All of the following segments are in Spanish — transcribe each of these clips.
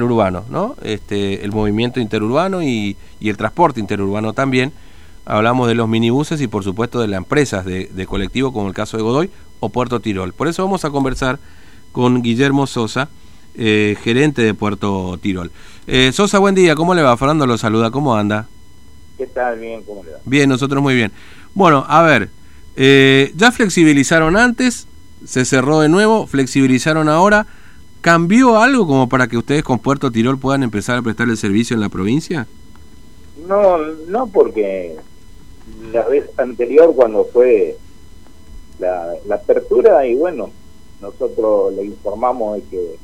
urbano, ¿no? Este, el movimiento interurbano y, y, el transporte interurbano también. Hablamos de los minibuses y por supuesto de las empresas de, de, colectivo como el caso de Godoy o Puerto Tirol. Por eso vamos a conversar con Guillermo Sosa, eh, gerente de Puerto Tirol. Eh, Sosa, buen día, ¿cómo le va? Fernando lo saluda, ¿cómo anda? ¿Qué tal? Bien, ¿cómo le va? Bien, nosotros muy bien. Bueno, a ver, eh, ya flexibilizaron antes, se cerró de nuevo, flexibilizaron ahora. ¿Cambió algo como para que ustedes con Puerto Tirol puedan empezar a prestar el servicio en la provincia? No, no porque la vez anterior cuando fue la, la apertura y bueno, nosotros le informamos de que eh,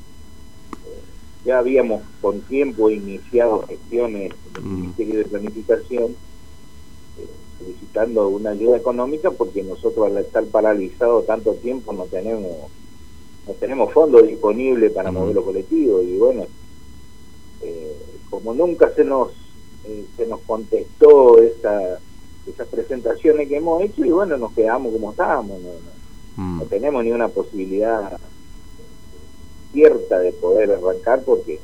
ya habíamos con tiempo iniciado gestiones en el mm. Ministerio de Planificación eh, solicitando una ayuda económica porque nosotros al estar paralizado tanto tiempo no tenemos no tenemos fondos disponibles para mm. modelo colectivo y bueno eh, como nunca se nos eh, se nos contestó esa, esas presentaciones que hemos hecho y bueno nos quedamos como estábamos no, no, mm. tenemos ni una posibilidad cierta de poder arrancar porque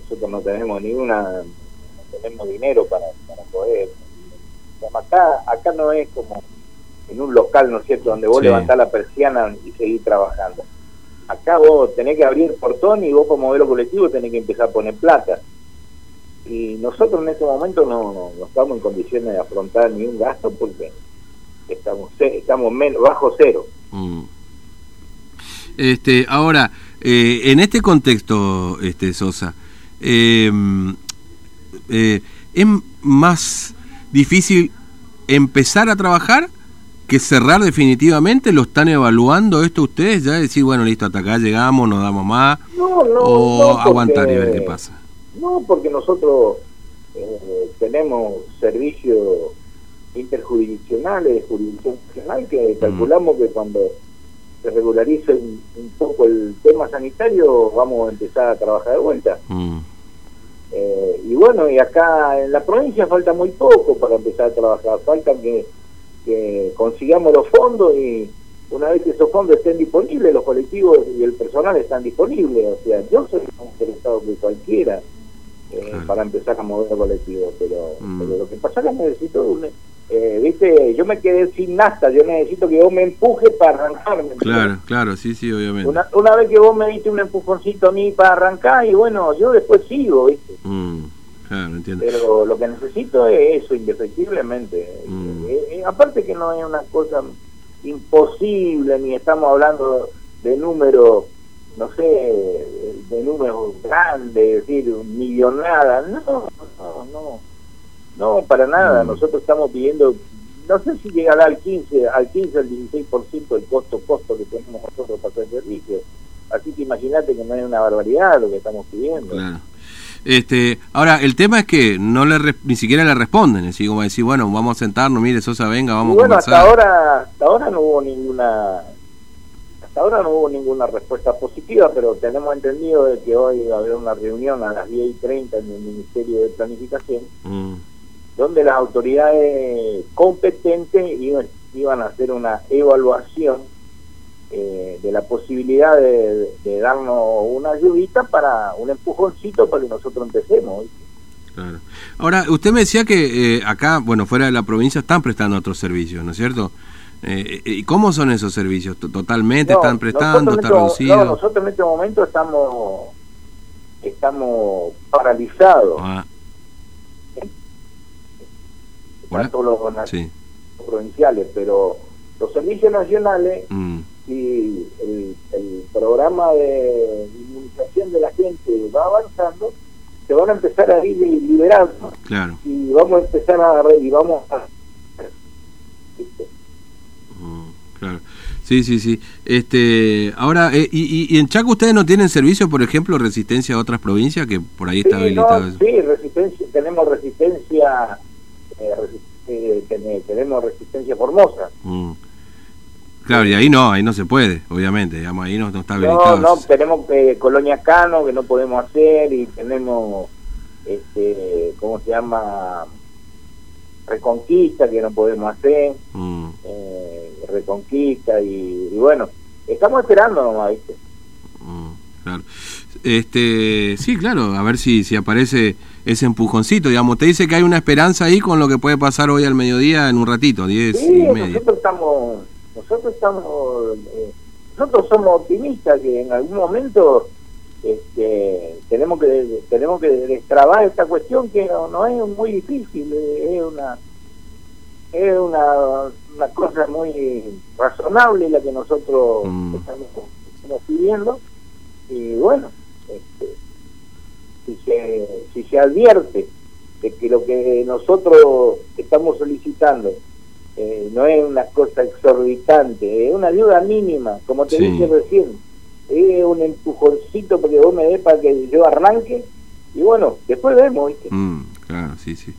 nosotros no tenemos ni una no tenemos dinero para, para poder acá acá no es como en un local, ¿no es cierto?, donde vos sí. levantás la persiana y seguís trabajando. Acá vos tenés que abrir portón y vos como modelo colectivo tenés que empezar a poner plata. Y nosotros en este momento no, no, no estamos en condiciones de afrontar ni un gasto porque estamos estamos menos, bajo cero. Mm. Este, ahora, eh, en este contexto, este Sosa, eh, eh, ¿es más difícil empezar a trabajar que cerrar definitivamente? ¿Lo están evaluando esto ustedes? Ya decir, bueno, listo, hasta acá llegamos, no damos más. No, no, o no porque, aguantar y ver qué pasa. No, porque nosotros eh, tenemos servicios interjurisdiccionales, jurisdicción nacional, que calculamos mm. que cuando se regularice un, un, poco el tema sanitario, vamos a empezar a trabajar de vuelta. Mm. Eh, y bueno, y acá en la provincia falta muy poco para empezar a trabajar, falta que que consigamos los fondos y una vez que esos fondos estén disponibles, los colectivos y el personal están disponibles. O sea, yo soy más interesado que cualquiera eh, claro. para empezar a mover colectivos, pero, mm. pero lo que pasa es que necesito un, eh, viste, yo me quedé sin nasta, yo necesito que vos me empuje para arrancarme. Claro, claro, sí, sí, obviamente. Una, una, vez que vos me diste un empujoncito a mí para arrancar, y bueno, yo después sigo, viste. Mm. Claro, entiendo. Pero lo que necesito es eso, indefectiblemente. Mm. Aparte que no es una cosa imposible, ni estamos hablando de números, no sé, de números grandes, es decir, millonada. No, no, no. No, para nada. Mm. Nosotros estamos pidiendo, no sé si llegará al 15, al 15, al 16% el costo, costo que tenemos nosotros para hacer servicio. Así que imagínate que no es una barbaridad lo que estamos pidiendo. Claro. Este, ahora, el tema es que no le ni siquiera le responden, así como decir, bueno, vamos a sentarnos, mire, Sosa, venga, vamos y bueno, a conversar. hasta ahora, hasta ahora no hubo ninguna hasta ahora no hubo ninguna respuesta positiva, pero tenemos entendido de que hoy va a haber una reunión a las 10 y 30 en el Ministerio de Planificación, mm. donde las autoridades competentes iban, iban a hacer una evaluación eh, de la posibilidad de, de, darnos una ayudita para un empujoncito para que nosotros empecemos. Claro. Ahora, usted me decía que eh, acá, bueno, fuera de la provincia están prestando otros servicios, ¿no es cierto? Eh, ¿Y cómo son esos servicios? ¿Totalmente no, están prestando? ¿Está este, reducido? No, nosotros en este momento estamos estamos paralizados. Ah. Tanto los, sí. provinciales, pero los servicios nacionales mm si el, el, programa de inmunización de la gente va avanzando, se van a empezar a ir liberando. Claro. Y vamos a empezar a... Y vamos a mm, claro. Sí, sí, sí. Este, ahora, eh, y, y, en Chaco ustedes no tienen servicio, por ejemplo, resistencia a otras provincias que por ahí sí, está habilitado? No, sí, resistencia, tenemos resistencia, eh, eh, tenemos resistencia formosa. Mm. Claro, y ahí no, ahí no se puede, obviamente, digamos, ahí no, no está habilitado. No, no, tenemos eh, Colonia Cano que no podemos hacer y tenemos, este, ¿cómo se llama? Reconquista que no podemos hacer, mm. eh, Reconquista y, y, bueno, estamos esperando nomás, ¿viste? Mm, claro. Este, sí, claro, a ver si, si aparece ese empujoncito, digamos. Te dice que hay una esperanza ahí con lo que puede pasar hoy al mediodía en un ratito, 10 sí, y media. Nosotros estamos, nosotros estamos, eh, nosotros somos optimistas que en algún momento este, tenemos que tenemos que destrabar esta cuestión que no, es muy difícil, es una es una, una cosa muy razonable la que nosotros mm. estamos pidiendo y bueno este, si se, si se advierte de que lo que nosotros estamos solicitando eh, no es una cosa exorbitante, es una ayuda mínima, como te dije recién, es un empujoncito porque vos me des para que yo arranque y bueno, después vemos, mm, claro, sí, sí.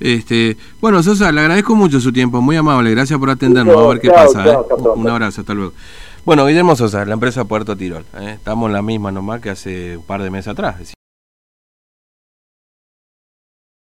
Este, bueno, Sosa, le agradezco mucho su tiempo, muy amable, gracias por atendernos, a ver qué pasa. ¿eh? un abrazo, hasta luego. Bueno, Guillermo Sosa, la empresa Puerto Tirol. ¿eh? Estamos en la misma nomás que hace un par de meses atrás.